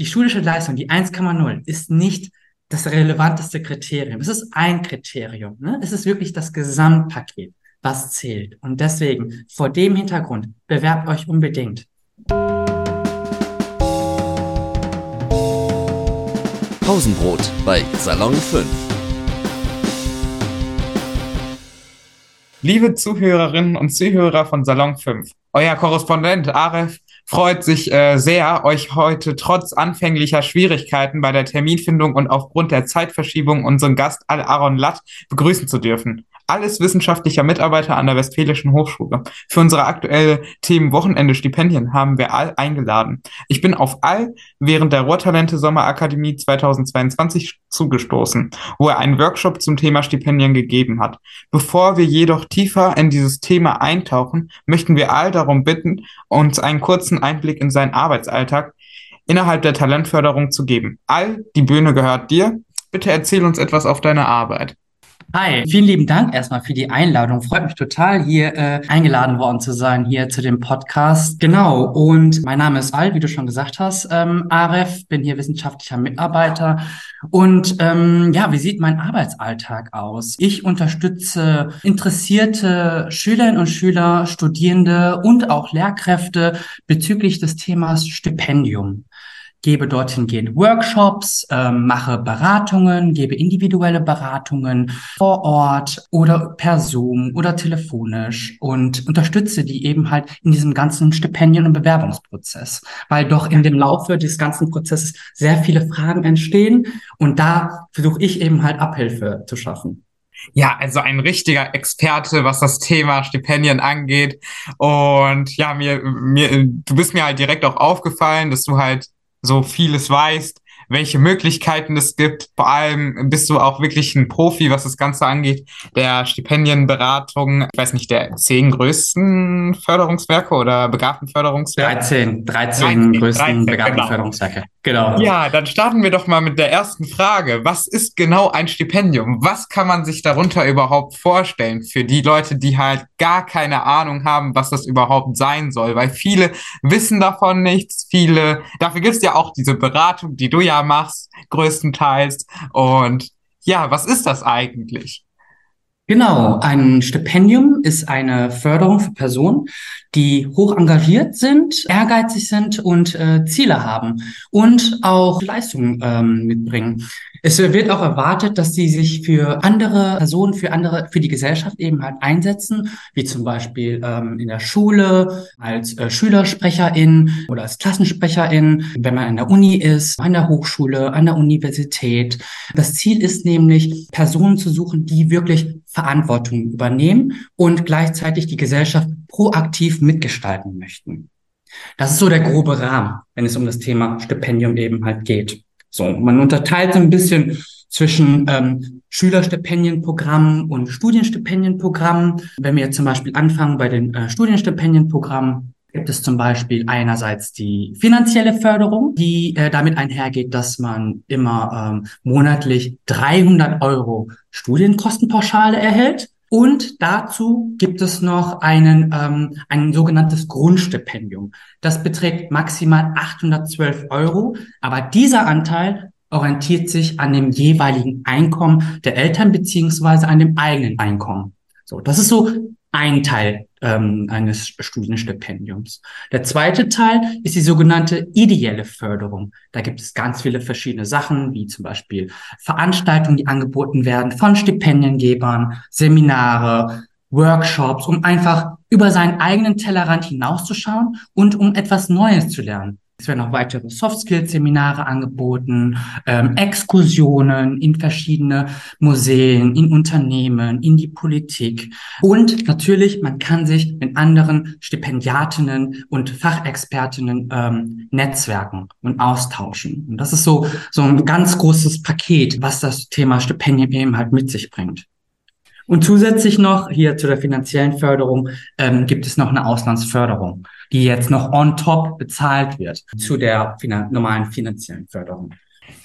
die schulische Leistung, die 1,0, ist nicht das relevanteste Kriterium. Es ist ein Kriterium. Ne? Es ist wirklich das Gesamtpaket, was zählt. Und deswegen, vor dem Hintergrund, bewerbt euch unbedingt. Pausenbrot bei Salon 5. Liebe Zuhörerinnen und Zuhörer von Salon 5, euer Korrespondent Aref freut sich äh, sehr, euch heute trotz anfänglicher Schwierigkeiten bei der Terminfindung und aufgrund der Zeitverschiebung unseren Gast Al-Aaron Latt begrüßen zu dürfen alles wissenschaftlicher Mitarbeiter an der Westfälischen Hochschule. Für unsere aktuelle Themen Wochenende Stipendien haben wir all eingeladen. Ich bin auf all während der Rohrtalente Sommerakademie 2022 zugestoßen, wo er einen Workshop zum Thema Stipendien gegeben hat. Bevor wir jedoch tiefer in dieses Thema eintauchen, möchten wir all darum bitten, uns einen kurzen Einblick in seinen Arbeitsalltag innerhalb der Talentförderung zu geben. All, die Bühne gehört dir. Bitte erzähl uns etwas auf deine Arbeit. Hi, vielen lieben Dank erstmal für die Einladung. Freut mich total, hier äh, eingeladen worden zu sein, hier zu dem Podcast. Genau, und mein Name ist Al, wie du schon gesagt hast, ähm, Aref, bin hier wissenschaftlicher Mitarbeiter. Und ähm, ja, wie sieht mein Arbeitsalltag aus? Ich unterstütze interessierte Schülerinnen und Schüler, Studierende und auch Lehrkräfte bezüglich des Themas Stipendium gebe dorthin gehend Workshops, ähm, mache Beratungen, gebe individuelle Beratungen vor Ort oder per Zoom oder telefonisch und unterstütze die eben halt in diesem ganzen Stipendien- und Bewerbungsprozess, weil doch in dem Laufe des ganzen Prozesses sehr viele Fragen entstehen und da versuche ich eben halt Abhilfe zu schaffen. Ja, also ein richtiger Experte, was das Thema Stipendien angeht. Und ja, mir, mir, du bist mir halt direkt auch aufgefallen, dass du halt so vieles weißt, welche Möglichkeiten es gibt. Vor allem bist du auch wirklich ein Profi, was das Ganze angeht, der Stipendienberatung. Ich weiß nicht, der zehn größten Förderungswerke oder Begabtenförderungswerke? 13, 13, 13 größten 13, Begabtenförderungswerke. Genau. Genau. Ja, dann starten wir doch mal mit der ersten Frage. Was ist genau ein Stipendium? Was kann man sich darunter überhaupt vorstellen für die Leute, die halt gar keine Ahnung haben, was das überhaupt sein soll? Weil viele wissen davon nichts, viele, dafür gibt es ja auch diese Beratung, die du ja machst, größtenteils. Und ja, was ist das eigentlich? Genau, ein Stipendium ist eine Förderung für Personen, die hoch engagiert sind, ehrgeizig sind und äh, Ziele haben und auch Leistungen ähm, mitbringen. Es wird auch erwartet, dass sie sich für andere Personen, für andere, für die Gesellschaft eben halt einsetzen, wie zum Beispiel ähm, in der Schule, als äh, Schülersprecherin oder als Klassensprecherin, wenn man an der Uni ist, an der Hochschule, an der Universität. Das Ziel ist nämlich, Personen zu suchen, die wirklich Verantwortung übernehmen und gleichzeitig die Gesellschaft proaktiv mitgestalten möchten. Das ist so der grobe Rahmen, wenn es um das Thema Stipendium eben halt geht. So, man unterteilt ein bisschen zwischen ähm, Schülerstipendienprogrammen und Studienstipendienprogrammen. Wenn wir jetzt zum Beispiel anfangen bei den äh, Studienstipendienprogrammen, gibt es zum Beispiel einerseits die finanzielle Förderung, die äh, damit einhergeht, dass man immer ähm, monatlich 300 Euro Studienkostenpauschale erhält. Und dazu gibt es noch einen, ähm, ein sogenanntes Grundstipendium. Das beträgt maximal 812 Euro, aber dieser Anteil orientiert sich an dem jeweiligen Einkommen der Eltern beziehungsweise an dem eigenen Einkommen. So, das ist so ein Teil ähm, eines Studienstipendiums. Der zweite Teil ist die sogenannte ideelle Förderung. Da gibt es ganz viele verschiedene Sachen, wie zum Beispiel Veranstaltungen, die angeboten werden von Stipendiengebern, Seminare, Workshops, um einfach über seinen eigenen Tellerrand hinauszuschauen und um etwas Neues zu lernen. Es werden auch weitere Soft-Skills-Seminare angeboten, ähm, Exkursionen in verschiedene Museen, in Unternehmen, in die Politik. Und natürlich, man kann sich mit anderen Stipendiatinnen und Fachexpertinnen ähm, netzwerken und austauschen. Und das ist so, so ein ganz großes Paket, was das Thema Stipendien eben halt mit sich bringt. Und zusätzlich noch hier zu der finanziellen Förderung ähm, gibt es noch eine Auslandsförderung, die jetzt noch on top bezahlt wird zu der finan normalen finanziellen Förderung.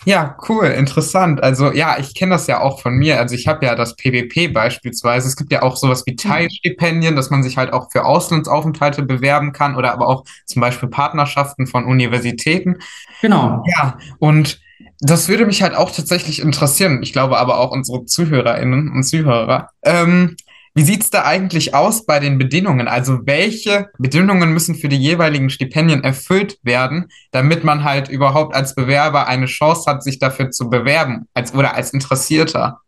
Ja, cool, interessant. Also ja, ich kenne das ja auch von mir. Also ich habe ja das PWP beispielsweise. Es gibt ja auch sowas wie Teilstipendien, dass man sich halt auch für Auslandsaufenthalte bewerben kann oder aber auch zum Beispiel Partnerschaften von Universitäten. Genau. Ja, und das würde mich halt auch tatsächlich interessieren. Ich glaube aber auch unsere ZuhörerInnen und Zuhörer. Ähm, wie sieht's da eigentlich aus bei den Bedingungen? Also welche Bedingungen müssen für die jeweiligen Stipendien erfüllt werden, damit man halt überhaupt als Bewerber eine Chance hat, sich dafür zu bewerben als, oder als Interessierter?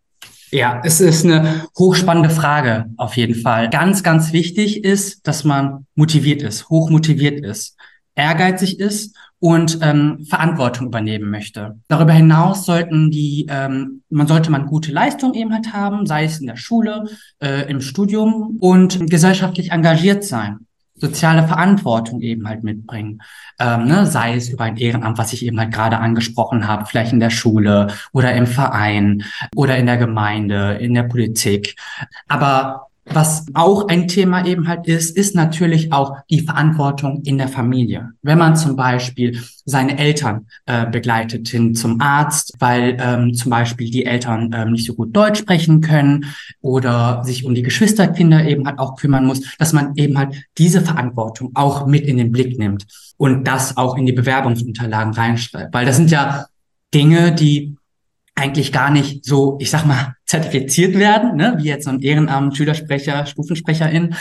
Ja, es ist eine hochspannende Frage auf jeden Fall. Ganz, ganz wichtig ist, dass man motiviert ist, hochmotiviert ist, ehrgeizig ist und ähm, Verantwortung übernehmen möchte. Darüber hinaus sollten die, ähm, man sollte man gute Leistung eben halt haben, sei es in der Schule, äh, im Studium und gesellschaftlich engagiert sein soziale Verantwortung eben halt mitbringen. Ähm, ne? Sei es über ein Ehrenamt, was ich eben halt gerade angesprochen habe, vielleicht in der Schule oder im Verein oder in der Gemeinde, in der Politik. Aber was auch ein Thema eben halt ist, ist natürlich auch die Verantwortung in der Familie. Wenn man zum Beispiel seine Eltern äh, begleitet hin zum Arzt, weil ähm, zum Beispiel die Eltern ähm, nicht so gut Deutsch sprechen können oder sich um die Geschwisterkinder eben halt auch kümmern muss, dass man eben halt diese Verantwortung auch mit in den Blick nimmt und das auch in die Bewerbungsunterlagen reinschreibt. Weil das sind ja Dinge, die eigentlich gar nicht so, ich sag mal, zertifiziert werden, ne? wie jetzt so ein Ehrenamt, Schülersprecher, Stufensprecherin.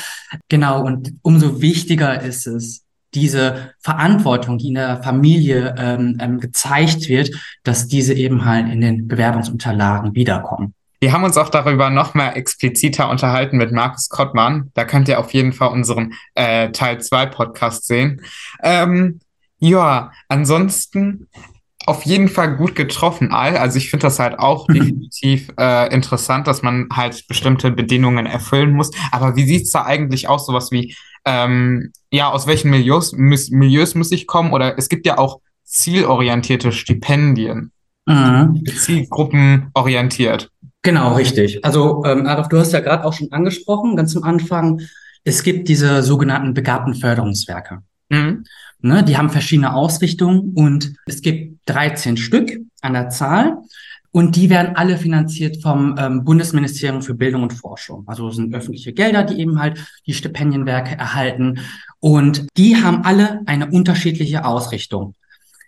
Genau, und umso wichtiger ist es, diese Verantwortung, die in der Familie ähm, ähm, gezeigt wird, dass diese eben halt in den Bewerbungsunterlagen wiederkommen. Wir haben uns auch darüber noch mal expliziter unterhalten mit Markus Kottmann. Da könnt ihr auf jeden Fall unseren äh, Teil 2 Podcast sehen. Ähm, ja, ansonsten auf jeden Fall gut getroffen, Al. Also ich finde das halt auch definitiv äh, interessant, dass man halt bestimmte Bedingungen erfüllen muss. Aber wie sieht's da eigentlich aus? Sowas wie, ähm, ja, aus welchen Milieus, muss, Milieus muss ich kommen? Oder es gibt ja auch zielorientierte Stipendien. Mhm. Zielgruppenorientiert. Genau, richtig. Also, ähm, Adolf, du hast ja gerade auch schon angesprochen, ganz am Anfang, es gibt diese sogenannten begabten Förderungswerke. Mhm. Ne, die haben verschiedene Ausrichtungen und es gibt 13 Stück an der Zahl. Und die werden alle finanziert vom ähm, Bundesministerium für Bildung und Forschung. Also sind öffentliche Gelder, die eben halt die Stipendienwerke erhalten. Und die haben alle eine unterschiedliche Ausrichtung.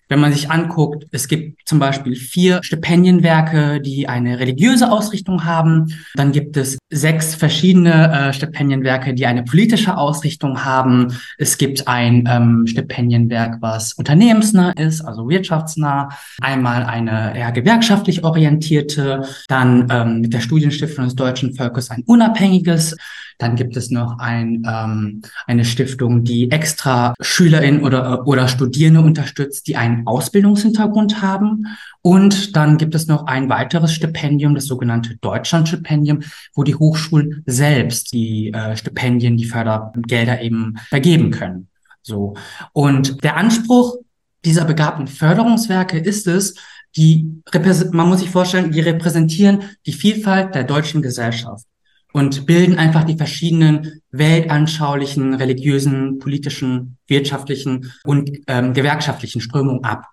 Wenn man sich anguckt, es gibt zum Beispiel vier Stipendienwerke, die eine religiöse Ausrichtung haben. Dann gibt es sechs verschiedene äh, Stipendienwerke, die eine politische Ausrichtung haben. Es gibt ein ähm, Stipendienwerk, was unternehmensnah ist, also wirtschaftsnah. Einmal eine eher gewerkschaftlich orientierte. Dann ähm, mit der Studienstiftung des deutschen Volkes ein unabhängiges dann gibt es noch ein, ähm, eine Stiftung, die extra SchülerInnen oder, oder Studierende unterstützt, die einen Ausbildungshintergrund haben. Und dann gibt es noch ein weiteres Stipendium, das sogenannte Deutschlandstipendium, wo die Hochschulen selbst die äh, Stipendien, die Fördergelder eben vergeben können. So. Und der Anspruch dieser begabten Förderungswerke ist es, die, man muss sich vorstellen, die repräsentieren die Vielfalt der deutschen Gesellschaft und bilden einfach die verschiedenen weltanschaulichen, religiösen, politischen, wirtschaftlichen und ähm, gewerkschaftlichen Strömungen ab.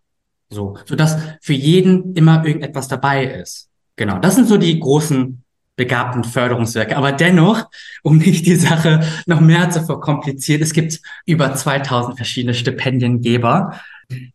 So, so dass für jeden immer irgendetwas dabei ist. Genau, das sind so die großen begabten Förderungswerke. Aber dennoch, um nicht die Sache noch mehr zu verkomplizieren, es gibt über 2000 verschiedene Stipendiengeber,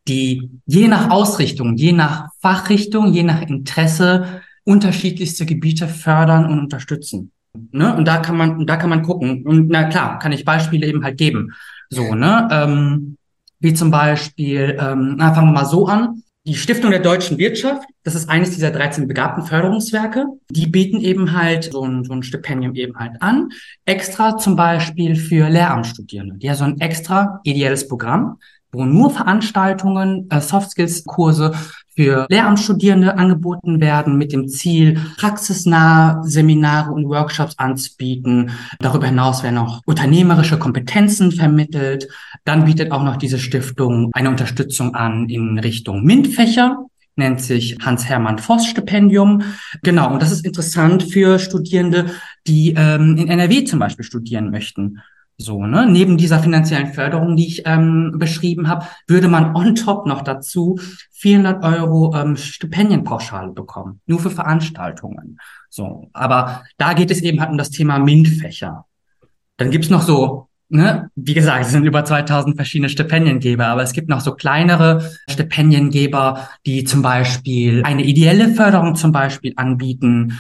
die je nach Ausrichtung, je nach Fachrichtung, je nach Interesse unterschiedlichste Gebiete fördern und unterstützen. Ne? Und da kann man, da kann man gucken. Und na klar, kann ich Beispiele eben halt geben. So, ne? Ähm, wie zum Beispiel, ähm, na, fangen wir mal so an. Die Stiftung der deutschen Wirtschaft, das ist eines dieser 13 begabten Förderungswerke, die bieten eben halt so ein, so ein Stipendium eben halt an, extra zum Beispiel für Lehramtsstudierende. Die haben so ein extra ideelles Programm, wo nur Veranstaltungen, äh, Soft Skills Kurse für Lehramtsstudierende angeboten werden mit dem Ziel, praxisnahe Seminare und Workshops anzubieten. Darüber hinaus werden auch unternehmerische Kompetenzen vermittelt. Dann bietet auch noch diese Stiftung eine Unterstützung an in Richtung MINT-Fächer nennt sich Hans-Hermann Voss Stipendium. Genau, und das ist interessant für Studierende, die ähm, in NRW zum Beispiel studieren möchten. So, ne? Neben dieser finanziellen Förderung, die ich ähm, beschrieben habe, würde man on top noch dazu 400 Euro ähm, Stipendienpauschale bekommen, nur für Veranstaltungen. So, aber da geht es eben halt um das Thema MINT-Fächer. Dann gibt's noch so ne, wie gesagt, es sind über 2000 verschiedene Stipendiengeber, aber es gibt noch so kleinere Stipendiengeber, die zum Beispiel eine ideelle Förderung zum Beispiel anbieten.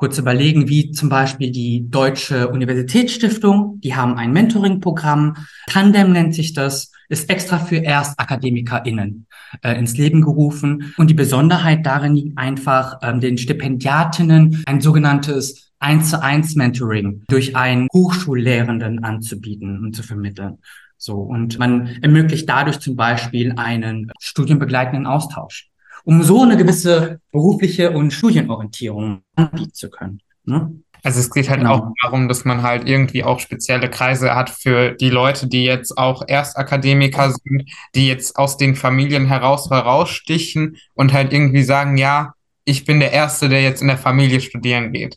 Kurz überlegen, wie zum Beispiel die Deutsche Universitätsstiftung, die haben ein Mentoring-Programm. Tandem nennt sich das, ist extra für ErstakademikerInnen äh, ins Leben gerufen. Und die Besonderheit darin liegt einfach, ähm, den Stipendiatinnen ein sogenanntes eins zu eins Mentoring durch einen Hochschullehrenden anzubieten und zu vermitteln. So. Und man ermöglicht dadurch zum Beispiel einen studienbegleitenden Austausch, um so eine gewisse berufliche und Studienorientierung anbieten zu können. Ne? Also es geht halt genau. auch darum, dass man halt irgendwie auch spezielle Kreise hat für die Leute, die jetzt auch Erstakademiker sind, die jetzt aus den Familien heraus herausstichen und halt irgendwie sagen, ja, ich bin der Erste, der jetzt in der Familie studieren geht.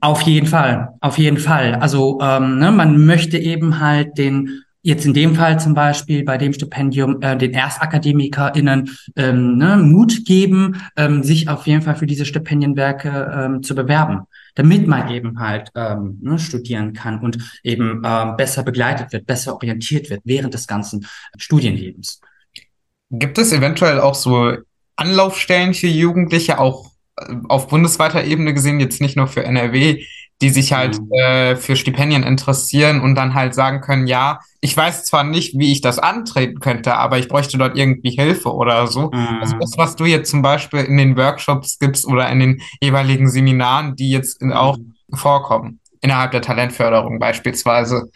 Auf jeden Fall, auf jeden Fall. Also ähm, ne, man möchte eben halt den jetzt in dem Fall zum Beispiel bei dem Stipendium äh, den ErstakademikerInnen ähm, ne, Mut geben, ähm, sich auf jeden Fall für diese Stipendienwerke ähm, zu bewerben, damit man eben halt ähm, ne, studieren kann und eben ähm, besser begleitet wird, besser orientiert wird während des ganzen Studienlebens. Gibt es eventuell auch so Anlaufstellen für Jugendliche, auch auf bundesweiter Ebene gesehen, jetzt nicht nur für NRW, die sich halt mhm. äh, für Stipendien interessieren und dann halt sagen können, ja, ich weiß zwar nicht, wie ich das antreten könnte, aber ich bräuchte dort irgendwie Hilfe oder so. Mhm. Also das, was du jetzt zum Beispiel in den Workshops gibst oder in den jeweiligen Seminaren, die jetzt in, auch mhm. vorkommen, innerhalb der Talentförderung beispielsweise.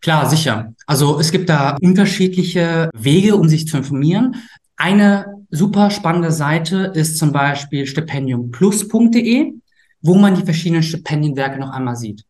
Klar, sicher. Also es gibt da unterschiedliche Wege, um sich zu informieren. Eine super spannende Seite ist zum Beispiel stipendiumplus.de, wo man die verschiedenen Stipendienwerke noch einmal sieht.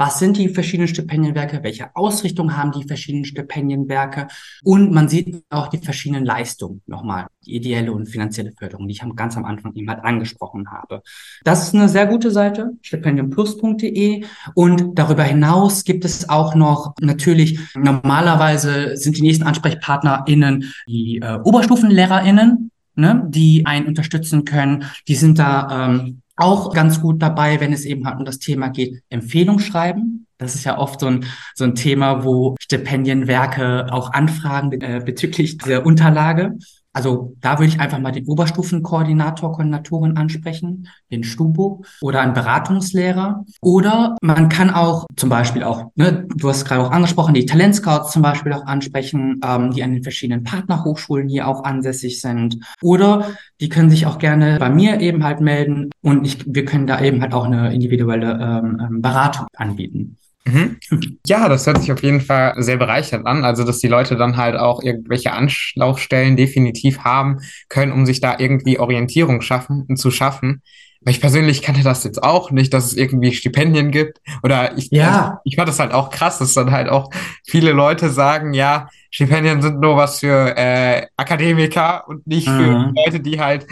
Was sind die verschiedenen Stipendienwerke? Welche Ausrichtung haben die verschiedenen Stipendienwerke? Und man sieht auch die verschiedenen Leistungen nochmal, die ideelle und finanzielle Förderung, die ich ganz am Anfang eben halt angesprochen habe. Das ist eine sehr gute Seite, stipendiumplus.de. Und darüber hinaus gibt es auch noch natürlich, normalerweise sind die nächsten AnsprechpartnerInnen die äh, OberstufenlehrerInnen, ne, die einen unterstützen können. Die sind da ähm, auch ganz gut dabei, wenn es eben halt um das Thema geht, Empfehlung schreiben. Das ist ja oft so ein, so ein Thema, wo Stipendienwerke auch anfragen äh, bezüglich dieser Unterlage. Also da würde ich einfach mal den Oberstufenkoordinator, Koordinatorin ansprechen, den Stubo oder einen Beratungslehrer. Oder man kann auch zum Beispiel auch, ne, du hast gerade auch angesprochen, die Talentscouts zum Beispiel auch ansprechen, ähm, die an den verschiedenen Partnerhochschulen hier auch ansässig sind. Oder die können sich auch gerne bei mir eben halt melden und ich, wir können da eben halt auch eine individuelle ähm, ähm Beratung anbieten. Mhm. Ja, das hört sich auf jeden Fall sehr bereichernd an. Also, dass die Leute dann halt auch irgendwelche Anlaufstellen definitiv haben können, um sich da irgendwie Orientierung schaffen, zu schaffen. Weil ich persönlich kannte das jetzt auch nicht, dass es irgendwie Stipendien gibt. Oder ich, ja. ich fand das halt auch krass, dass dann halt auch viele Leute sagen, ja, Stipendien sind nur was für äh, Akademiker und nicht mhm. für Leute, die halt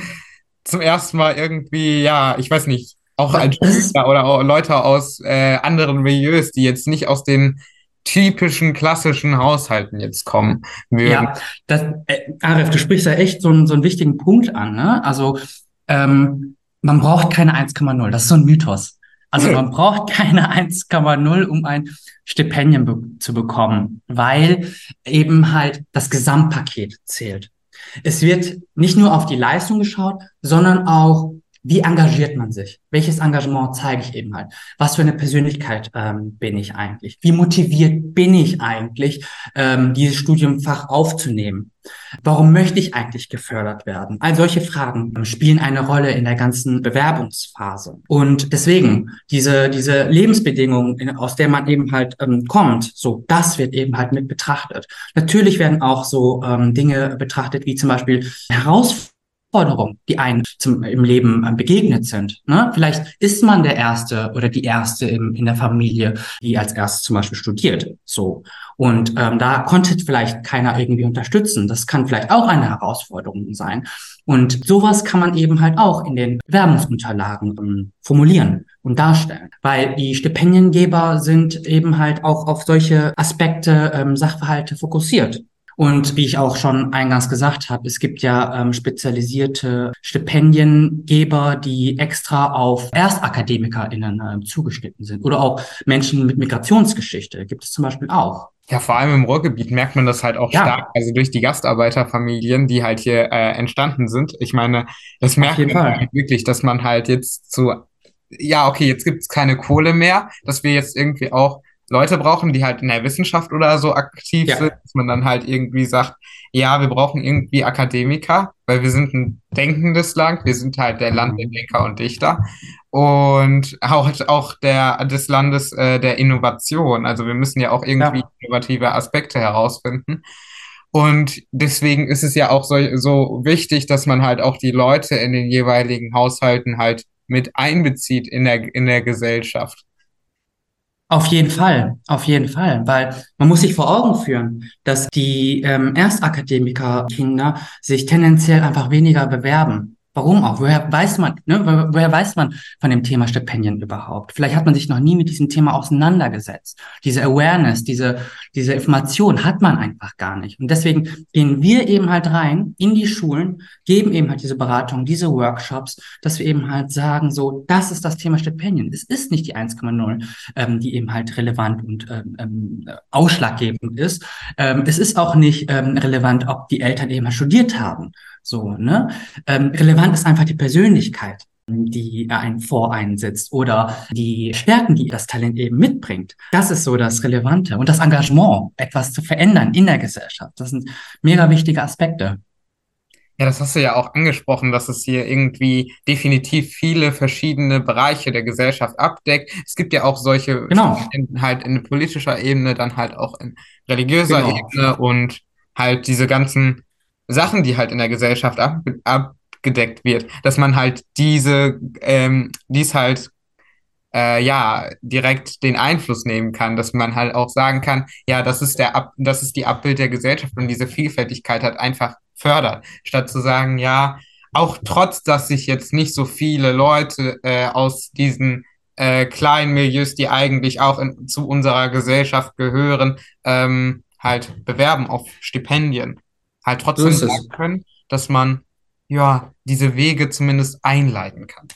zum ersten Mal irgendwie, ja, ich weiß nicht, auch als Schüler oder auch Leute aus äh, anderen Milieus, die jetzt nicht aus den typischen klassischen Haushalten jetzt kommen mögen. Ja, das, äh, Arif, du sprichst ja echt so, einen so einen wichtigen Punkt an. Ne? Also ähm, man braucht keine 1,0. Das ist so ein Mythos. Also man braucht keine 1,0, um ein Stipendium be zu bekommen, weil eben halt das Gesamtpaket zählt. Es wird nicht nur auf die Leistung geschaut, sondern auch wie engagiert man sich? Welches Engagement zeige ich eben halt? Was für eine Persönlichkeit ähm, bin ich eigentlich? Wie motiviert bin ich eigentlich, ähm, dieses Studiumfach aufzunehmen? Warum möchte ich eigentlich gefördert werden? All solche Fragen ähm, spielen eine Rolle in der ganzen Bewerbungsphase. Und deswegen, diese, diese Lebensbedingungen, aus der man eben halt ähm, kommt, so, das wird eben halt mit betrachtet. Natürlich werden auch so ähm, Dinge betrachtet, wie zum Beispiel Herausforderungen Herausforderungen, die einem zum, im Leben äh, begegnet sind. Ne? Vielleicht ist man der Erste oder die Erste in, in der Familie, die als erstes zum Beispiel studiert. So. Und ähm, da konnte vielleicht keiner irgendwie unterstützen. Das kann vielleicht auch eine Herausforderung sein. Und sowas kann man eben halt auch in den Werbungsunterlagen ähm, formulieren und darstellen. Weil die Stipendiengeber sind eben halt auch auf solche Aspekte, ähm, Sachverhalte fokussiert. Und wie ich auch schon eingangs gesagt habe, es gibt ja ähm, spezialisierte Stipendiengeber, die extra auf ErstakademikerInnen äh, zugeschnitten sind. Oder auch Menschen mit Migrationsgeschichte gibt es zum Beispiel auch. Ja, vor allem im Ruhrgebiet merkt man das halt auch Ja. stark, also durch die Gastarbeiterfamilien, die halt hier äh, entstanden sind. Ich meine, das merkt man halt wirklich, dass man halt jetzt so, ja, okay, jetzt gibt's keine Kohle mehr, dass wir jetzt irgendwie auch Leute brauchen, die halt in der Wissenschaft oder so aktiv Ja. sind, dass man dann halt irgendwie sagt, ja, wir brauchen irgendwie Akademiker, weil wir sind ein denkendes Land, wir sind halt der Land der Denker und Dichter und auch, auch der, des Landes äh, der Innovation. Also wir müssen ja auch irgendwie Ja. innovative Aspekte herausfinden. Und deswegen ist es ja auch so, so wichtig, dass man halt auch die Leute in den jeweiligen Haushalten halt mit einbezieht in der, in der Gesellschaft. Auf jeden Fall, auf jeden Fall, weil man muss sich vor Augen führen, dass die ähm, Erstakademiker-Kinder sich tendenziell einfach weniger bewerben. Warum auch? Woher weiß man, ne, wo- woher weiß man von dem Thema Stipendien überhaupt? Vielleicht hat man sich noch nie mit diesem Thema auseinandergesetzt. Diese Awareness, diese, diese Information hat man einfach gar nicht. Und deswegen gehen wir eben halt rein in die Schulen, geben eben halt diese Beratung, diese Workshops, dass wir eben halt sagen, so, das ist das Thema Stipendien. Es ist nicht die 1,0 ähm, die eben halt relevant und ähm, ähm, ausschlaggebend ist. Ähm, es ist auch nicht ähm, relevant, ob die Eltern eben halt studiert haben. So, ne? Ähm, relevant ist einfach die Persönlichkeit, die einen vor einen sitzt oder die Stärken, die das Talent eben mitbringt. Das ist so das Relevante und das Engagement, etwas zu verändern in der Gesellschaft. Das sind mega wichtige Aspekte. Ja, das hast du ja auch angesprochen, dass es hier irgendwie definitiv viele verschiedene Bereiche der Gesellschaft abdeckt. Es gibt ja auch solche Genau. Halt in politischer Ebene, dann halt auch in religiöser Genau. Ebene und halt diese ganzen Sachen, die halt in der Gesellschaft ab, abgedeckt wird, dass man halt diese, ähm, dies halt äh, ja direkt den Einfluss nehmen kann, dass man halt auch sagen kann, ja, das ist der Ab das ist die Abbild der Gesellschaft und diese Vielfältigkeit hat einfach fördert, statt zu sagen, ja, auch trotz, dass sich jetzt nicht so viele Leute äh, aus diesen äh, kleinen Milieus, die eigentlich auch in, zu unserer Gesellschaft gehören, ähm, halt bewerben auf Stipendien. Halt trotzdem es. sagen können, dass man ja diese Wege zumindest einleiten kann.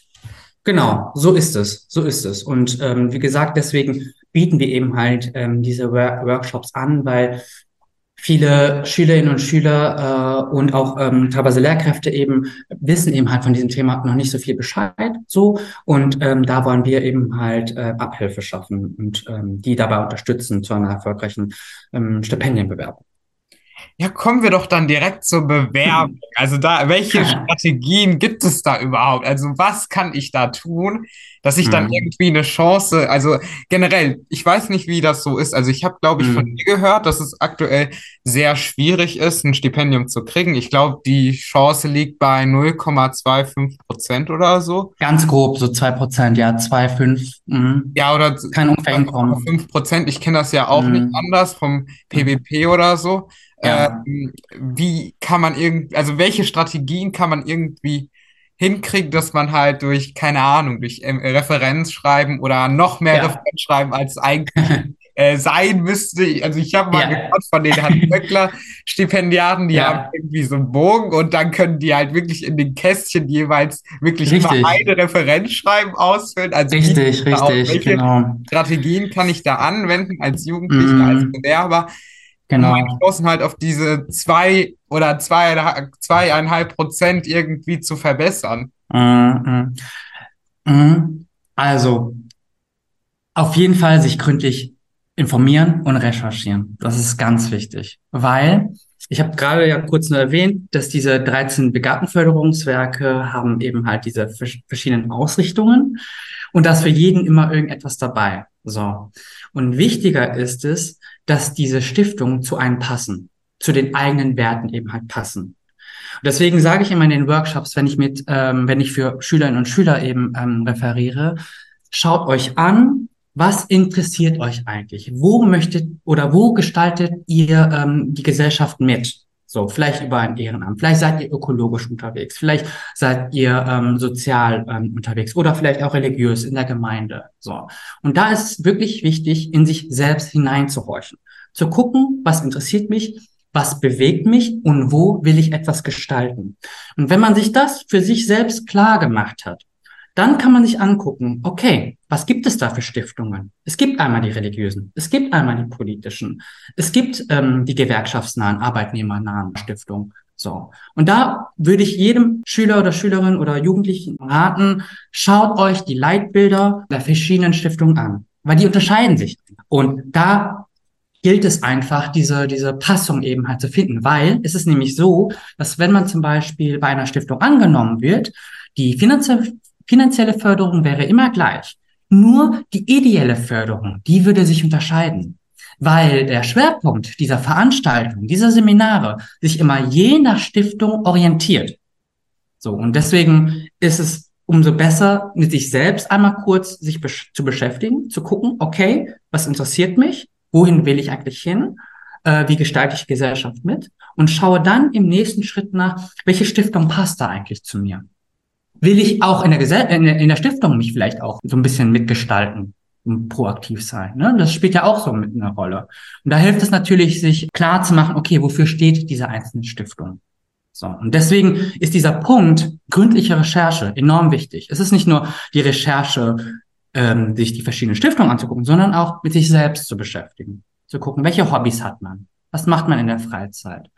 Genau, so ist es, so ist es. Und ähm, wie gesagt, deswegen bieten wir eben halt ähm, diese Wor Workshops an, weil viele Schülerinnen und Schüler äh, und auch ähm, teilweise Lehrkräfte eben wissen eben halt von diesem Thema noch nicht so viel Bescheid, so. Und ähm, da wollen wir eben halt äh, Abhilfe schaffen und ähm, die dabei unterstützen zu einer erfolgreichen ähm, Stipendienbewerbung. Ja, kommen wir doch dann direkt zur Bewerbung. Also da, welche Strategien gibt es da überhaupt? Also was kann ich da tun, dass ich dann Mhm. irgendwie eine Chance, also generell, ich weiß nicht, wie das so ist. Also ich habe, glaube ich, von Mhm. dir gehört, dass es aktuell sehr schwierig ist, ein Stipendium zu kriegen. Ich glaube, die Chance liegt bei 0,25 Prozent oder so. Ganz grob, so zwei Prozent, ja, zwei, fünf, mhm. Ja, oder hinkommen. 5 Prozent. Ich kenne das ja auch Mhm. nicht anders vom PWP oder so. Ja. Ähm, wie kann man irgendwie, also welche Strategien kann man irgendwie hinkriegen, dass man halt durch, keine Ahnung, durch ähm, Referenzschreiben oder noch mehr Ja. Referenzschreiben als eigentlich äh, sein müsste. Also ich habe mal Ja. gehört von den Hans-Böckler-Stipendiaten, die Ja. haben irgendwie so einen Bogen und dann können die halt wirklich in den Kästchen jeweils wirklich immer Richtig. eine Referenzschreiben ausfüllen. Also Richtig, richtig, welche genau. Strategien kann ich da anwenden als Jugendlicher, Mhm. als Bewerber, um Genau. meine Chancen halt auf diese zwei oder zwei, zweieinhalb Prozent irgendwie zu verbessern? Mhm. Mhm. Also, auf jeden Fall sich gründlich informieren und recherchieren. Das ist ganz wichtig, weil ich habe gerade ja kurz nur erwähnt, dass diese 13 Begabtenförderungswerke haben eben halt diese vers- verschiedenen Ausrichtungen und da ist für jeden immer irgendetwas dabei. So. Und wichtiger ist es, dass diese Stiftungen zu einem passen, zu den eigenen Werten eben halt passen. Deswegen sage ich immer in den Workshops, wenn ich mit, ähm, wenn ich für Schülerinnen und Schüler eben ähm, referiere, schaut euch an, was interessiert euch eigentlich? Wo möchtet oder wo gestaltet ihr ähm, die Gesellschaft mit? So, vielleicht über ein Ehrenamt, vielleicht seid ihr ökologisch unterwegs, vielleicht seid ihr ähm, sozial ähm, unterwegs oder vielleicht auch religiös in der Gemeinde. So. Und da ist wirklich wichtig, in sich selbst hineinzuhorchen, zu gucken, was interessiert mich, was bewegt mich und wo will ich etwas gestalten. Und wenn man sich das für sich selbst klar gemacht hat, dann kann man sich angucken, okay, was gibt es da für Stiftungen? Es gibt einmal die religiösen, es gibt einmal die politischen, es gibt ähm, die gewerkschaftsnahen, arbeitnehmernahen Stiftungen. So. Und da würde ich jedem Schüler oder Schülerin oder Jugendlichen raten, schaut euch die Leitbilder der verschiedenen Stiftungen an, weil die unterscheiden sich. Und da gilt es einfach, diese, diese Passung eben halt zu finden, weil es ist nämlich so, dass wenn man zum Beispiel bei einer Stiftung angenommen wird, die finanzielle finanzielle Förderung wäre immer gleich. Nur die ideelle Förderung, die würde sich unterscheiden, weil der Schwerpunkt dieser Veranstaltung, dieser Seminare sich immer je nach Stiftung orientiert. So, und deswegen ist es umso besser, mit sich selbst einmal kurz sich besch zu beschäftigen, zu gucken, okay, was interessiert mich, wohin will ich eigentlich hin, äh, wie gestalte ich Gesellschaft mit und schaue dann im nächsten Schritt nach, welche Stiftung passt da eigentlich zu mir will ich auch in der, Gesell in in der Stiftung mich vielleicht auch so ein bisschen mitgestalten und proaktiv sein. Ne? Das spielt ja auch so mit einer Rolle. Und da hilft es natürlich, sich klar zu machen, okay, wofür steht diese einzelne Stiftung? So. Und deswegen ist dieser Punkt gründliche Recherche enorm wichtig. Es ist nicht nur die Recherche, ähm, sich die verschiedenen Stiftungen anzugucken, sondern auch mit sich selbst zu beschäftigen. Zu gucken, welche Hobbys hat man? Was macht man in der Freizeit?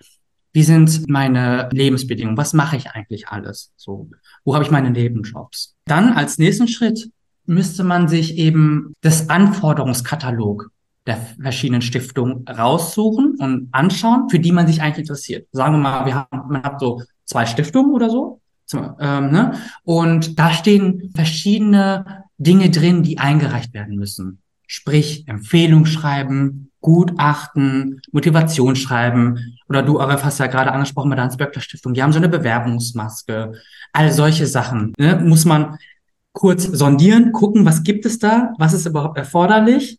Wie sind meine Lebensbedingungen? Was mache ich eigentlich alles? So, wo habe ich meine Nebenjobs? Dann als nächsten Schritt müsste man sich eben das Anforderungskatalog der verschiedenen Stiftungen raussuchen und anschauen, für die man sich eigentlich interessiert. Sagen wir mal, wir haben, man hat so zwei Stiftungen oder so. Zum, ähm, ne? Und da stehen verschiedene Dinge drin, die eingereicht werden müssen. Sprich, Empfehlung schreiben, Gutachten, Motivationsschreiben oder du, Arif, hast ja gerade angesprochen bei der Hans-Böckler-Stiftung, die haben so eine Bewerbungsmaske. All solche Sachen ne, muss man kurz sondieren, gucken, was gibt es da, was ist überhaupt erforderlich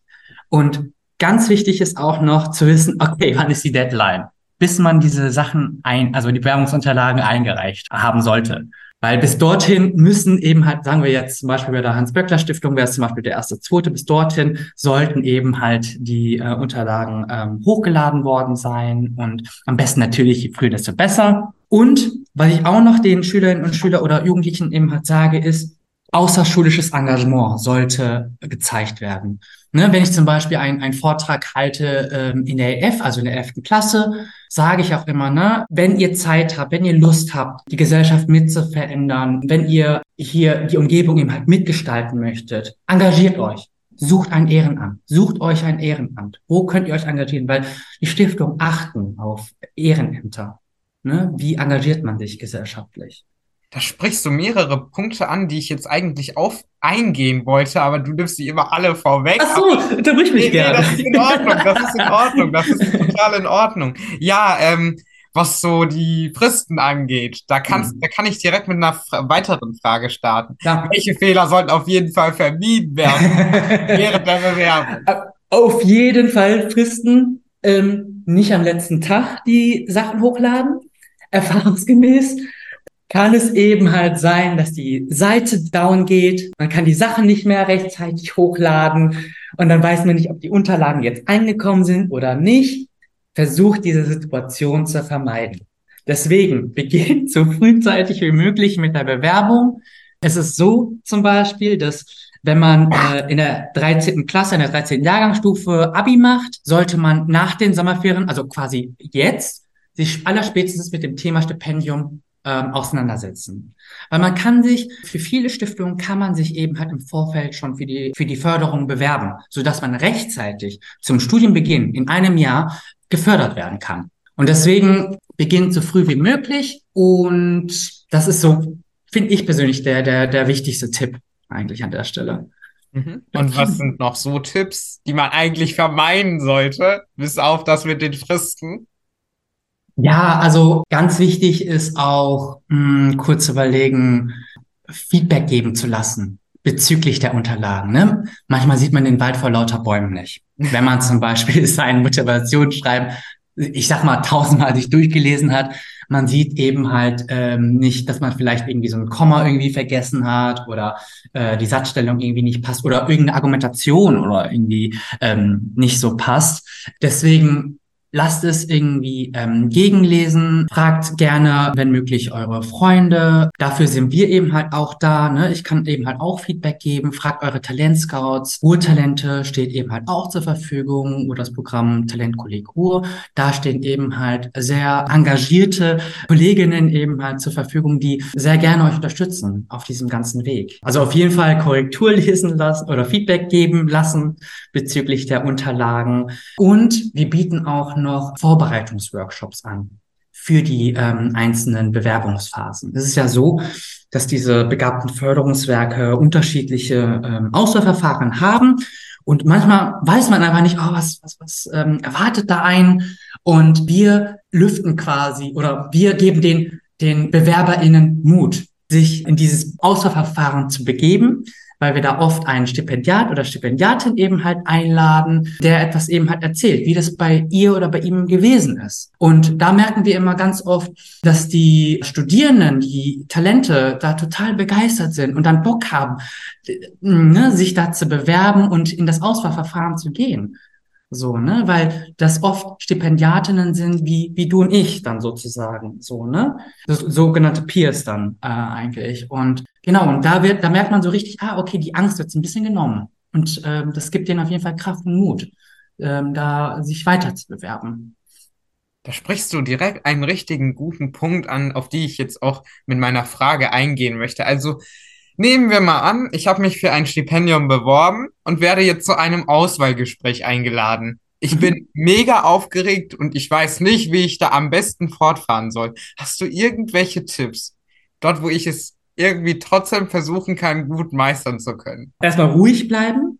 und ganz wichtig ist auch noch zu wissen, okay, wann ist die Deadline, bis man diese Sachen ein, also die Bewerbungsunterlagen eingereicht haben sollte. Weil bis dorthin müssen eben halt, sagen wir jetzt zum Beispiel bei der Hans-Böckler-Stiftung wäre es zum Beispiel der erste, zweite, bis dorthin sollten eben halt die äh, Unterlagen ähm, hochgeladen worden sein und am besten natürlich je früher, desto besser. Und was ich auch noch den Schülerinnen und Schüler oder Jugendlichen eben halt sage, ist, außerschulisches Engagement sollte gezeigt werden. Ne, wenn ich zum Beispiel einen, Vortrag halte ähm, in der EF, also in der 11. Klasse, sage ich auch immer, ne, wenn ihr Zeit habt, wenn ihr Lust habt, die Gesellschaft mitzuverändern, wenn ihr hier die Umgebung eben halt mitgestalten möchtet, engagiert euch. Sucht ein Ehrenamt. Sucht euch ein Ehrenamt. Wo könnt ihr euch engagieren? Weil die Stiftung achten auf Ehrenämter. Ne? Wie engagiert man sich gesellschaftlich? Da sprichst du mehrere Punkte an, die ich jetzt eigentlich auf eingehen wollte, aber du nimmst die immer alle vorweg. Ach so, unterbrich mich nee, gerne. Nee, das ist in Ordnung, das ist in Ordnung, das ist total in Ordnung. Ja, ähm, was so die Fristen angeht, da, kannst, mhm. da kann ich direkt mit einer fra weiteren Frage starten. Ja. Welche Fehler sollten auf jeden Fall vermieden werden während der Bewerbung? Auf jeden Fall Fristen, ähm, nicht am letzten Tag die Sachen hochladen, erfahrungsgemäß kann es eben halt sein, dass die Seite down geht. Man kann die Sachen nicht mehr rechtzeitig hochladen und dann weiß man nicht, ob die Unterlagen jetzt eingekommen sind oder nicht. Versucht diese Situation zu vermeiden. Deswegen beginnt so frühzeitig wie möglich mit der Bewerbung. Es ist so zum Beispiel, dass wenn man äh, in der 13. Klasse, in der 13. Jahrgangsstufe Abi macht, sollte man nach den Sommerferien, also quasi jetzt, sich allerspätestens mit dem Thema Stipendium ähm, auseinandersetzen. Weil man kann sich, für viele Stiftungen kann man sich eben halt im Vorfeld schon für die, für die Förderung bewerben, sodass man rechtzeitig zum Studienbeginn in einem Jahr gefördert werden kann. Und deswegen beginnt so früh wie möglich. Und das ist so, finde ich persönlich, der, der, der wichtigste Tipp eigentlich an der Stelle. Mhm. Und was sind noch so Tipps, die man eigentlich vermeiden sollte, bis auf das mit den Fristen? Ja, also ganz wichtig ist auch mh, kurz überlegen, Feedback geben zu lassen bezüglich der Unterlagen. Ne? Manchmal sieht man den Wald vor lauter Bäumen nicht. Wenn man zum Beispiel sein Motivationsschreiben, ich sag mal, tausendmal sich durchgelesen hat, man sieht eben halt ähm, nicht, dass man vielleicht irgendwie so ein Komma irgendwie vergessen hat oder äh, die Satzstellung irgendwie nicht passt oder irgendeine Argumentation oder irgendwie ähm, nicht so passt. Deswegen Lasst es irgendwie ähm, gegenlesen. Fragt gerne, wenn möglich, eure Freunde. Dafür sind wir eben halt auch da. Ne? Ich kann eben halt auch Feedback geben. Fragt eure Talentscouts. Urtalente steht eben halt auch zur Verfügung. Oder das Programm Talentkolleg Ruhr. Da stehen eben halt sehr engagierte Kolleginnen eben halt zur Verfügung, die sehr gerne euch unterstützen auf diesem ganzen Weg. Also auf jeden Fall Korrektur lesen lassen oder Feedback geben lassen bezüglich der Unterlagen. Und wir bieten auch noch Vorbereitungsworkshops an für die ähm, einzelnen Bewerbungsphasen. Es ist ja so, dass diese begabten Förderungswerke unterschiedliche ähm, Auswahlverfahren haben und manchmal weiß man einfach nicht, oh, was, was, was ähm, erwartet da ein? Und wir lüften quasi oder wir geben den, den BewerberInnen Mut, sich in dieses Auswahlverfahren zu begeben, weil wir da oft einen Stipendiat oder Stipendiatin eben halt einladen, der etwas eben halt erzählt, wie das bei ihr oder bei ihm gewesen ist. Und da merken wir immer ganz oft, dass die Studierenden, die Talente da total begeistert sind und dann Bock haben, ne, sich da zu bewerben und in das Auswahlverfahren zu gehen. So, ne, weil das oft Stipendiatinnen sind wie, wie du und ich dann sozusagen, so, ne, das, sogenannte Peers dann äh, eigentlich. Und genau, und da wird, da merkt man so richtig, ah, okay, die Angst wird ein bisschen genommen. Und ähm, das gibt denen auf jeden Fall Kraft und Mut, ähm, da sich weiter zu bewerben. Da sprichst du direkt einen richtigen guten Punkt an, auf die ich jetzt auch mit meiner Frage eingehen möchte. Also Nehmen wir mal an, ich habe mich für ein Stipendium beworben und werde jetzt zu einem Auswahlgespräch eingeladen. Ich mhm. bin mega aufgeregt und ich weiß nicht, wie ich da am besten fortfahren soll. Hast du irgendwelche Tipps? Dort, wo ich es irgendwie trotzdem versuchen kann, gut meistern zu können. Erstmal ruhig bleiben,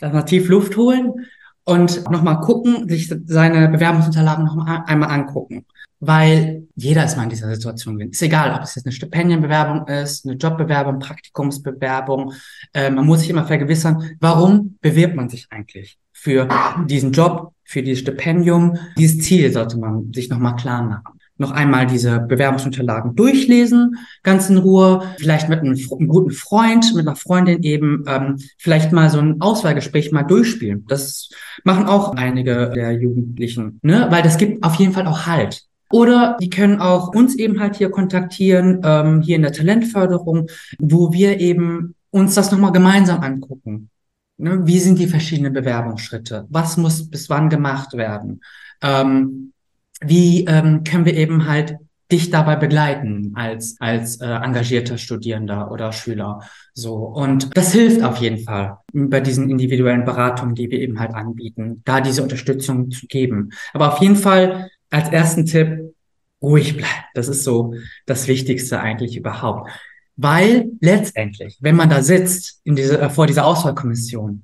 erstmal tief Luft holen und nochmal gucken, sich seine Bewerbungsunterlagen noch einmal angucken weil jeder ist mal in dieser Situation Ist egal, ob es jetzt eine Stipendienbewerbung ist, eine Jobbewerbung, Praktikumsbewerbung. Äh, man muss sich immer vergewissern, warum bewirbt man sich eigentlich für diesen Job, für dieses Stipendium. Dieses Ziel sollte man sich nochmal klar machen noch einmal diese Bewerbungsunterlagen durchlesen, ganz in Ruhe, vielleicht mit einem, einem guten Freund, mit einer Freundin eben, ähm, vielleicht mal so ein Auswahlgespräch mal durchspielen. Das machen auch einige der Jugendlichen, ne? weil das gibt auf jeden Fall auch Halt. Oder die können auch uns eben halt hier kontaktieren, ähm, hier in der Talentförderung, wo wir eben uns das nochmal gemeinsam angucken. Ne? Wie sind die verschiedenen Bewerbungsschritte? Was muss bis wann gemacht werden? Ähm, wie ähm, können wir eben halt dich dabei begleiten als als äh, engagierter Studierender oder Schüler so und das hilft auf jeden Fall bei diesen individuellen Beratungen, die wir eben halt anbieten, da diese Unterstützung zu geben. Aber auf jeden Fall als ersten Tipp, ruhig bleiben. Das ist so das Wichtigste eigentlich überhaupt. Weil letztendlich, wenn man da sitzt in diese, äh, vor dieser Auswahlkommission,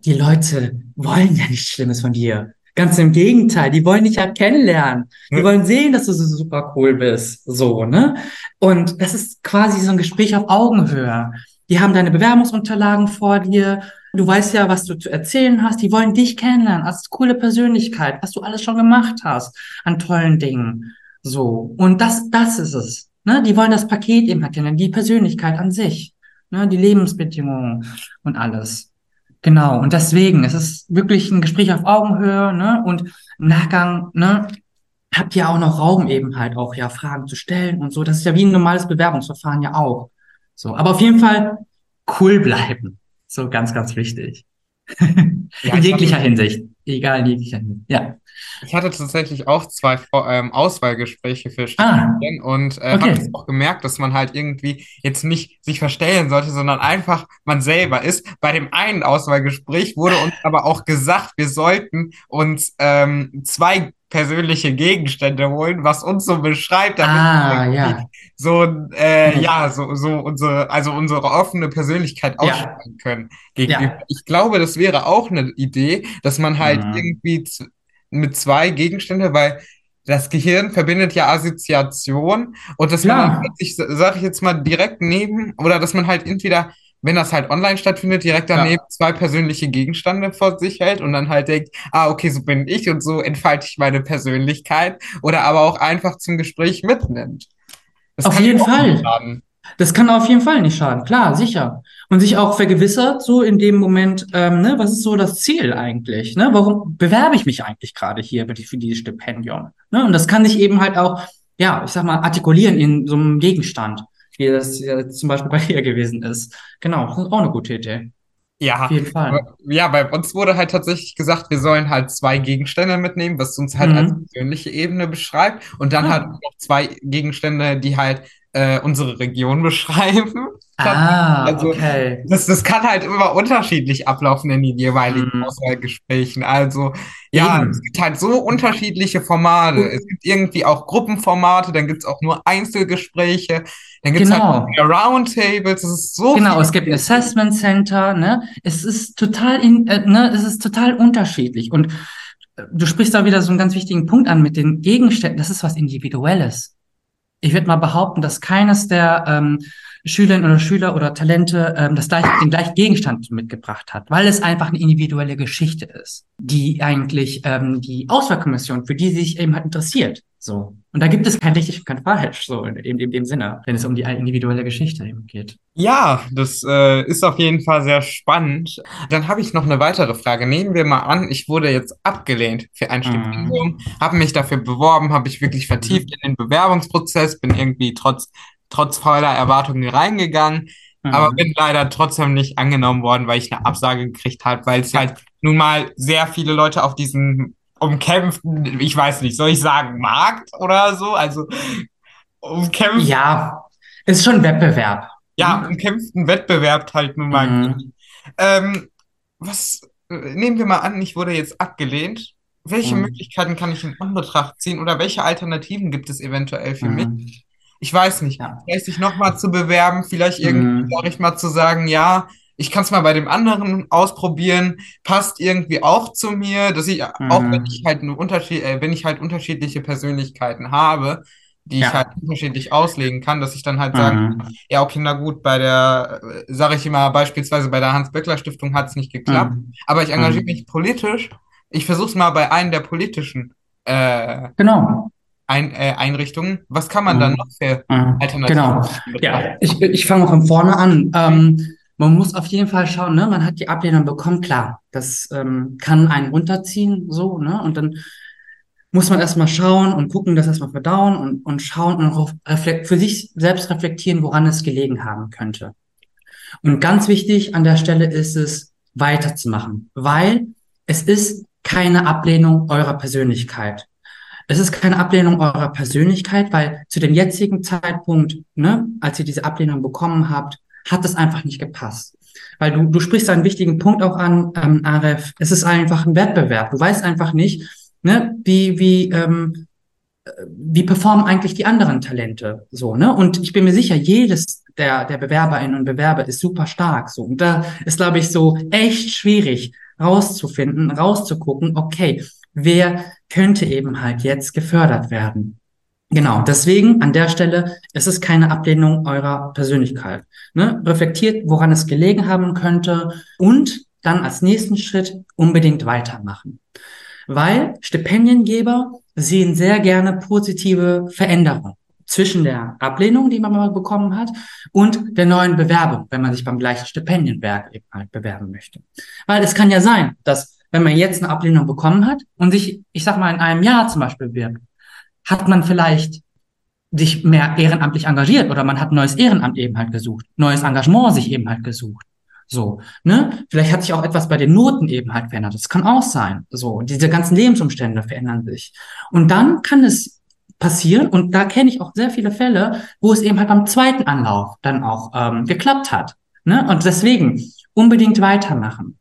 die Leute wollen ja nichts Schlimmes von dir. Ganz im Gegenteil, die wollen dich ja kennenlernen. Die wollen sehen, dass du so super cool bist. So, ne? Und das ist quasi so ein Gespräch auf Augenhöhe. Die haben deine Bewerbungsunterlagen vor dir Du weißt ja, was du zu erzählen hast. Die wollen dich kennenlernen als coole Persönlichkeit, was du alles schon gemacht hast an tollen Dingen. So. Und das, das ist es. Ne? Die wollen das Paket eben erkennen, die Persönlichkeit an sich, ne? die Lebensbedingungen und alles. Genau. Und deswegen, es ist wirklich ein Gespräch auf Augenhöhe, ne? Und im Nachgang, ne, habt ihr auch noch Raum eben halt auch ja Fragen zu stellen und so. Das ist ja wie ein normales Bewerbungsverfahren ja auch. So. Aber auf jeden Fall cool bleiben. So ganz, ganz wichtig. Ja, in jeglicher hatte, Hinsicht. Egal in jeglicher Hinsicht. Ja. Ich hatte tatsächlich auch zwei ähm, Auswahlgespräche für Studien ah, und äh, okay. habe auch gemerkt, dass man halt irgendwie jetzt nicht sich verstellen sollte, sondern einfach man selber ist. Bei dem einen Auswahlgespräch wurde uns aber auch gesagt, wir sollten uns ähm, zwei persönliche Gegenstände holen, was uns so beschreibt, damit ah, ja. So äh, ja so so unsere also unsere offene Persönlichkeit ausstrahlen ja. können gegenüber. Ja. Ich glaube, das wäre auch eine Idee, dass man halt mhm. irgendwie mit zwei Gegenstände, weil das Gehirn verbindet ja Assoziation und dass Klar. man sich, sag ich jetzt mal, direkt neben oder dass man halt entweder, wenn das halt online stattfindet, direkt daneben zwei persönliche Gegenstände vor sich hält und dann halt denkt, ah, okay, so bin ich und so entfalte ich meine Persönlichkeit oder aber auch einfach zum Gespräch mitnimmt. Das Auf kann jeden Fall. nicht schaden. Das kann auf jeden Fall nicht schaden, klar, sicher. Und sich auch vergewissert, so in dem Moment, ähm, ne, was ist so das Ziel eigentlich? Ne? Warum bewerbe ich mich eigentlich gerade hier für die- für dieses Stipendium? Ne? Und das kann sich eben halt auch, ja, ich sag mal, artikulieren in so einem Gegenstand, wie das jetzt zum Beispiel bei dir gewesen ist. Genau, das ist auch eine gute Idee. Ja, Auf jeden Fall. ja, bei uns wurde halt tatsächlich gesagt, wir sollen halt zwei Gegenstände mitnehmen, was uns halt als Mhm. persönliche Ebene beschreibt und dann Ah. halt noch zwei Gegenstände, die halt äh, unsere Region beschreiben. Ah, Also, okay. Das, das kann halt immer unterschiedlich ablaufen in den jeweiligen Mhm. Auswahlgesprächen. Also, ja, Eben. es gibt halt so unterschiedliche Formate. Es gibt irgendwie auch Gruppenformate, dann gibt es auch nur Einzelgespräche, dann gibt es Genau. halt Roundtables. Es ist so Genau, es gibt Assessment Center, ne? Es ist total in, äh, ne, es ist total unterschiedlich. Und äh, du sprichst da wieder so einen ganz wichtigen Punkt an mit den Gegenständen. Das ist was Individuelles. Ich würde mal behaupten, dass keines der ähm, Schülerinnen oder Schüler oder Talente ähm, das gleiche, den gleichen Gegenstand mitgebracht hat, weil es einfach eine individuelle Geschichte ist, die eigentlich ähm, die Auswahlkommission, für die sie sich eben halt interessiert. So. Und da gibt es kein richtig und kein falsch, so in, in, in dem Sinne, wenn es um die individuelle Geschichte eben geht. Ja, das äh, ist auf jeden Fall sehr spannend. Dann habe ich noch eine weitere Frage. Nehmen wir mal an, ich wurde jetzt abgelehnt für ein Mhm. Stipendium, habe mich dafür beworben, habe ich wirklich vertieft in den Bewerbungsprozess, bin irgendwie trotz, trotz voller Erwartungen reingegangen, aber Mhm. bin leider trotzdem nicht angenommen worden, weil ich eine Absage gekriegt habe, weil es halt nun mal sehr viele Leute auf diesen umkämpften, ich weiß nicht, soll ich sagen, Markt oder so? Also umkämpft Ja, ist schon Wettbewerb. ja, umkämpften Wettbewerb halt nun mal Mhm. Ähm, was, äh, nehmen wir mal an, ich wurde jetzt abgelehnt. Welche Mhm. Möglichkeiten kann ich in Anbetracht ziehen oder welche Alternativen gibt es eventuell für mich? Mhm. Ich weiß nicht. Ja. Vielleicht sich nochmal zu bewerben, vielleicht irgendwie, Mhm. sag ich mal, zu sagen, ja, ich kann es mal bei dem anderen ausprobieren, passt irgendwie auch zu mir, dass ich, auch wenn Mhm. ich halt eine Unterschied, äh, wenn ich halt unterschiedliche Persönlichkeiten habe, die ich Ja. halt unterschiedlich auslegen kann, dass ich dann halt sage, Mhm. ja, okay, na gut, bei der, äh, sage ich immer, beispielsweise bei der Hans-Böckler-Stiftung hat es nicht geklappt, Mhm. aber ich engagiere Mhm. mich politisch. Ich versuche es mal bei einem der politischen äh, Genau. ein, äh, Einrichtungen. Was kann man dann Mhm. noch für Mhm. Alternativen Genau. Ja, ich, ich fange von vorne an. Ähm, man muss auf jeden Fall schauen, ne? Man hat die Ablehnung bekommen, klar. Das ähm, kann einen runterziehen, so, ne? Und dann muss man erstmal schauen und gucken, das erstmal verdauen und, und schauen und reflekt, für sich selbst reflektieren, woran es gelegen haben könnte. Und ganz wichtig an der Stelle ist es, weiterzumachen, weil es ist keine Ablehnung eurer Persönlichkeit. Es ist keine Ablehnung eurer Persönlichkeit, weil zu dem jetzigen Zeitpunkt, ne, als ihr diese Ablehnung bekommen habt, hat es einfach nicht gepasst. Weil du, du sprichst einen wichtigen Punkt auch an, ähm, Aref. Es ist einfach ein Wettbewerb. Du weißt einfach nicht, ne, wie, wie, ähm, äh, wie performen eigentlich die anderen Talente so, ne? Und ich bin mir sicher, jedes der, der Bewerberinnen und Bewerber ist super stark so. Und da ist, glaube ich, so echt schwierig rauszufinden, rauszugucken, okay, wer könnte eben halt jetzt gefördert werden. Genau, deswegen an der Stelle, es ist keine Ablehnung eurer Persönlichkeit. Ne? Reflektiert, woran es gelegen haben könnte und dann als nächsten Schritt unbedingt weitermachen. Weil Stipendiengeber sehen sehr gerne positive Veränderungen zwischen der Ablehnung, die man mal bekommen hat, und der neuen Bewerbung, wenn man sich beim gleichen Stipendienwerk eben halt bewerben möchte. Weil es kann ja sein, dass wenn man jetzt eine Ablehnung bekommen hat und sich, ich sag mal, in einem Jahr zum Beispiel bewirbt, hat man vielleicht sich mehr ehrenamtlich engagiert oder man hat neues Ehrenamt eben halt gesucht, neues Engagement sich eben halt gesucht. So, ne? Vielleicht hat sich auch etwas bei den Noten eben halt verändert. Das kann auch sein. So, diese ganzen Lebensumstände verändern sich. Und dann kann es passieren, und da kenne ich auch sehr viele Fälle, wo es eben halt beim zweiten Anlauf dann auch ähm, geklappt hat. Ne? Und deswegen unbedingt weitermachen.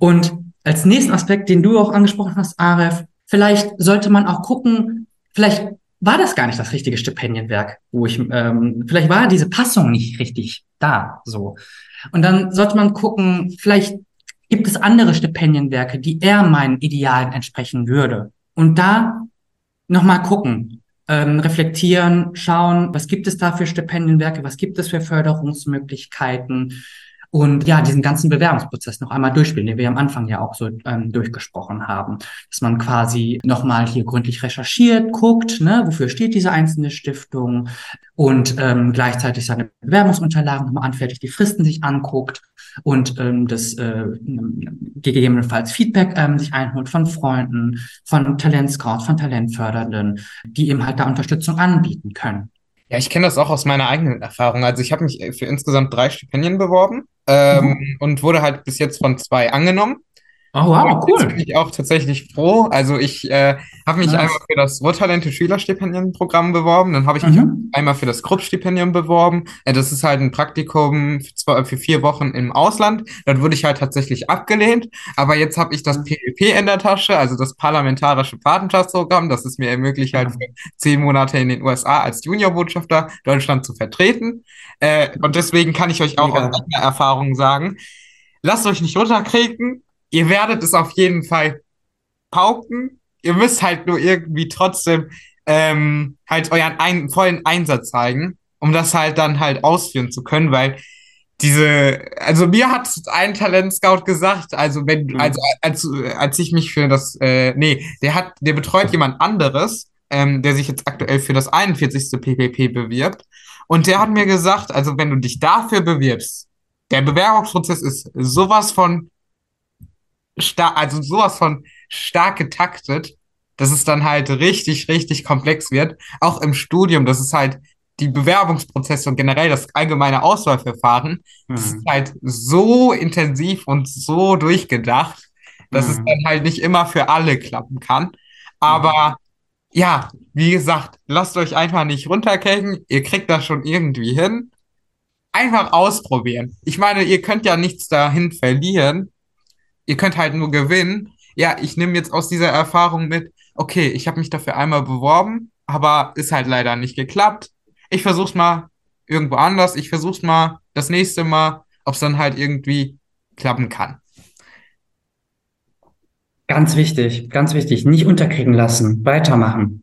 Und als nächsten Aspekt, den du auch angesprochen hast, Aref, vielleicht sollte man auch gucken, vielleicht war das gar nicht das richtige Stipendienwerk, wo ich, ähm, vielleicht war diese Passung nicht richtig da, so. Und dann sollte man gucken, vielleicht gibt es andere Stipendienwerke, die eher meinen Idealen entsprechen würde. Und da nochmal gucken, ähm, reflektieren, schauen, was gibt es da für Stipendienwerke, was gibt es für Förderungsmöglichkeiten und ja, diesen ganzen Bewerbungsprozess noch einmal durchspielen, den wir am Anfang ja auch so ähm, durchgesprochen haben, dass man quasi nochmal hier gründlich recherchiert, guckt, ne, wofür steht diese einzelne Stiftung und ähm, gleichzeitig seine Bewerbungsunterlagen nochmal anfertigt, die Fristen sich anguckt und ähm, das äh, gegebenenfalls Feedback ähm, sich einholt von Freunden, von Talentscouts, von Talentfördernden, die ihm halt da Unterstützung anbieten können. Ja, ich kenne das auch aus meiner eigenen Erfahrung. Also ich habe mich für insgesamt drei Stipendien beworben ähm, mhm. und wurde halt bis jetzt von zwei angenommen. Oh, wow, cool. Jetzt bin ich auch tatsächlich froh. Also ich äh, habe mich nice. einmal für das Ruhrtalente Schülerstipendienprogramm beworben, dann habe ich mich mhm. einmal für das Krupp-Stipendium beworben. Äh, das ist halt ein Praktikum für, zwei, für vier Wochen im Ausland. Dann wurde ich halt tatsächlich abgelehnt. Aber jetzt habe ich das PEP in der Tasche, also das Parlamentarische Patenschaftsprogramm. Das es mir ermöglicht, halt für zehn Monate in den USA als Juniorbotschafter Deutschland zu vertreten. Äh, und deswegen kann ich euch auch Mega. aus eigener Erfahrung sagen, lasst euch nicht runterkriegen ihr werdet es auf jeden Fall pauken. Ihr müsst halt nur irgendwie trotzdem ähm, halt euren ein, vollen Einsatz zeigen, um das halt dann halt ausführen zu können, weil diese, also mir hat ein Talent-Scout gesagt, also wenn, mhm. also als, als ich mich für das, äh, nee, der hat, der betreut jemand anderes, ähm, der sich jetzt aktuell für das 41. PPP bewirbt. Und der hat mir gesagt, also wenn du dich dafür bewirbst, der Bewerbungsprozess ist sowas von stark, also sowas von stark getaktet, dass es dann halt richtig, richtig komplex wird. Auch im Studium, das ist halt die Bewerbungsprozesse und generell das allgemeine Auswahlverfahren, mhm. das ist halt so intensiv und so durchgedacht, dass mhm. es dann halt nicht immer für alle klappen kann. Aber mhm. ja, wie gesagt, lasst euch einfach nicht runterkecken. Ihr kriegt das schon irgendwie hin. Einfach ausprobieren. Ich meine, ihr könnt ja nichts dahin verlieren ihr könnt halt nur gewinnen. Ja, ich nehme jetzt aus dieser Erfahrung mit, okay, ich habe mich dafür einmal beworben, aber ist halt leider nicht geklappt. Ich versuch's mal irgendwo anders. Ich versuch's mal das nächste Mal, ob es dann halt irgendwie klappen kann. Ganz wichtig, ganz wichtig. Nicht unterkriegen lassen, weitermachen.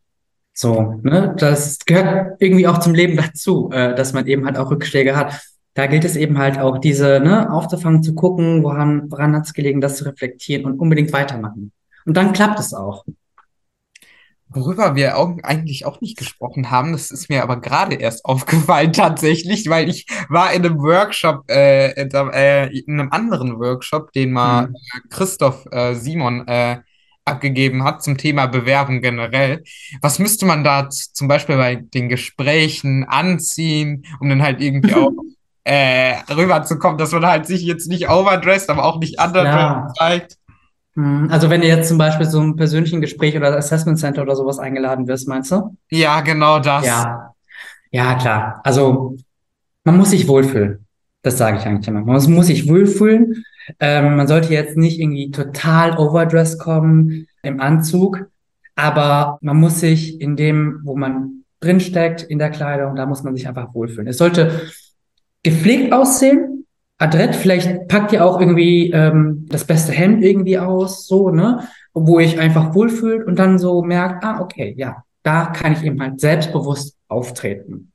So, ne, das gehört irgendwie auch zum Leben dazu, äh, dass man eben halt auch Rückschläge hat da gilt es eben halt auch, diese ne, aufzufangen, zu gucken, woran, woran hat es gelegen, das zu reflektieren und unbedingt weitermachen. Und dann klappt es auch. Worüber wir auch eigentlich auch nicht gesprochen haben, das ist mir aber gerade erst aufgefallen tatsächlich, weil ich war in einem Workshop, äh, in, äh, in einem anderen Workshop, den mal mhm. Christoph äh, Simon äh, abgegeben hat zum Thema Bewerbung generell. Was müsste man da zum Beispiel bei den Gesprächen anziehen, um dann halt irgendwie auch äh, rüberzukommen, dass man halt sich jetzt nicht overdressed, aber auch nicht underdressed zeigt. Hm, also wenn du jetzt zum Beispiel so ein persönlichen Gespräch oder Assessment Center oder sowas eingeladen wirst, meinst du? Ja, genau das. Ja, ja klar. Also man muss sich wohlfühlen. Das sage ich eigentlich immer. Man muss sich wohlfühlen. Ähm, man sollte jetzt nicht irgendwie total overdressed kommen im Anzug, aber man muss sich in dem, wo man drinsteckt, in der Kleidung, da muss man sich einfach wohlfühlen. Es sollte gepflegt aussehen, adrett, vielleicht packt ihr auch irgendwie ähm, das beste Hemd irgendwie aus, so, ne? Wo ich einfach wohlfühlt und dann so merkt, ah, okay, ja, da kann ich eben halt selbstbewusst auftreten.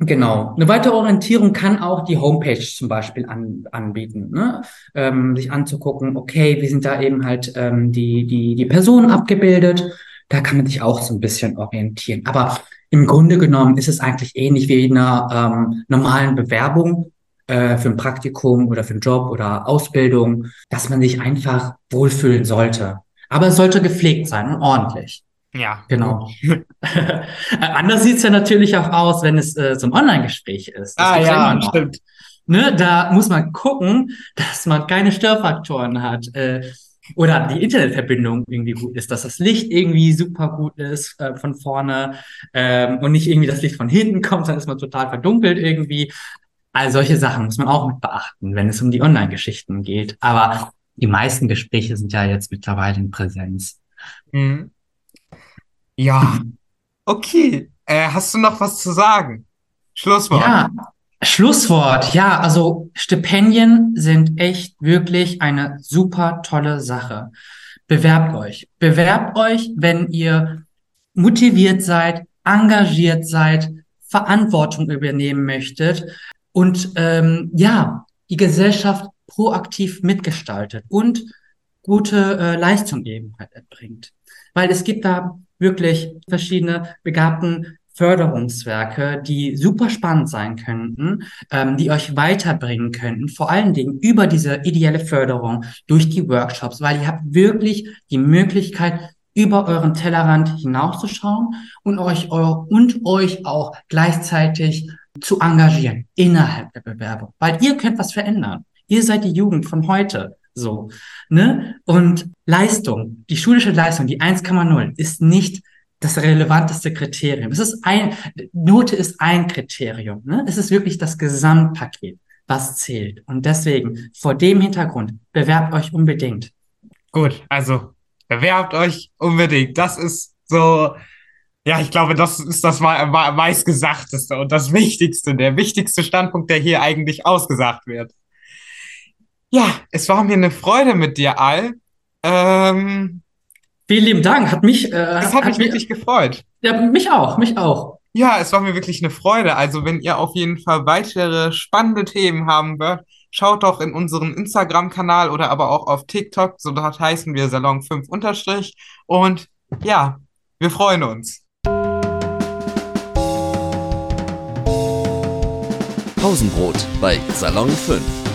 Genau. Eine weitere Orientierung kann auch die Homepage zum Beispiel an, anbieten, ne? ähm, sich anzugucken, okay, wie sind da eben halt ähm, die, die, die Personen abgebildet. Da kann man sich auch so ein bisschen orientieren. Aber im Grunde genommen ist es eigentlich ähnlich wie in einer ähm, normalen Bewerbung äh, für ein Praktikum oder für einen Job oder Ausbildung, dass man sich einfach wohlfühlen sollte. Aber es sollte gepflegt sein und ordentlich. Ja. Genau. Anders sieht's ja natürlich auch aus, wenn es äh, so ein Online-Gespräch ist. Das ah ja, stimmt. Ne, da muss man gucken, dass man keine Störfaktoren hat. Äh, oder die Internetverbindung irgendwie gut ist, dass das Licht irgendwie super gut ist äh, von vorne ähm, und nicht irgendwie das Licht von hinten kommt, dann ist man total verdunkelt irgendwie. All solche Sachen muss man auch mit beachten, wenn es um die Online-Geschichten geht. Aber die meisten Gespräche sind ja jetzt mittlerweile in Präsenz. Mhm. Ja, okay. Äh, hast du noch was zu sagen? Schlusswort. Ja, Schlusswort, ja, also Stipendien sind echt wirklich eine super tolle Sache. Bewerbt euch. Bewerbt euch, wenn ihr motiviert seid, engagiert seid, Verantwortung übernehmen möchtet und ähm, ja, die Gesellschaft proaktiv mitgestaltet und gute äh, Leistung eben halt erbringt. Weil es gibt da wirklich verschiedene begabten Förderungswerke, die super spannend sein könnten, ähm, die euch weiterbringen könnten, vor allen Dingen über diese ideelle Förderung durch die Workshops, weil ihr habt wirklich die Möglichkeit, über euren Tellerrand hinauszuschauen und euch, und euch auch gleichzeitig zu engagieren innerhalb der Bewerbung, weil ihr könnt was verändern. Ihr seid die Jugend von heute. So, ne? Und Leistung, die schulische Leistung, die 1,0 ist nicht das relevanteste Kriterium. Es ist ein, Note ist ein Kriterium, ne? Es ist wirklich das Gesamtpaket, was zählt. Und deswegen, vor dem Hintergrund, bewerbt euch unbedingt. Gut, also bewerbt euch unbedingt. Das ist so, ja, ich glaube, das ist das meistgesagteste und das Wichtigste, der wichtigste Standpunkt, der hier eigentlich ausgesagt wird. Ja, es war mir eine Freude mit dir, Al. Ähm, Vielen lieben Dank, hat mich. Äh, es hat, hat mich wirklich gefreut. Ja, mich auch, mich auch. Ja, es war mir wirklich eine Freude. Also, wenn ihr auf jeden Fall weitere spannende Themen haben wollt, Schaut doch in unseren Instagram-Kanal oder aber auch auf TikTok, so dort heißen wir Salon 5 unterstrich. Und ja, wir freuen uns. Pausenbrot bei Salon 5.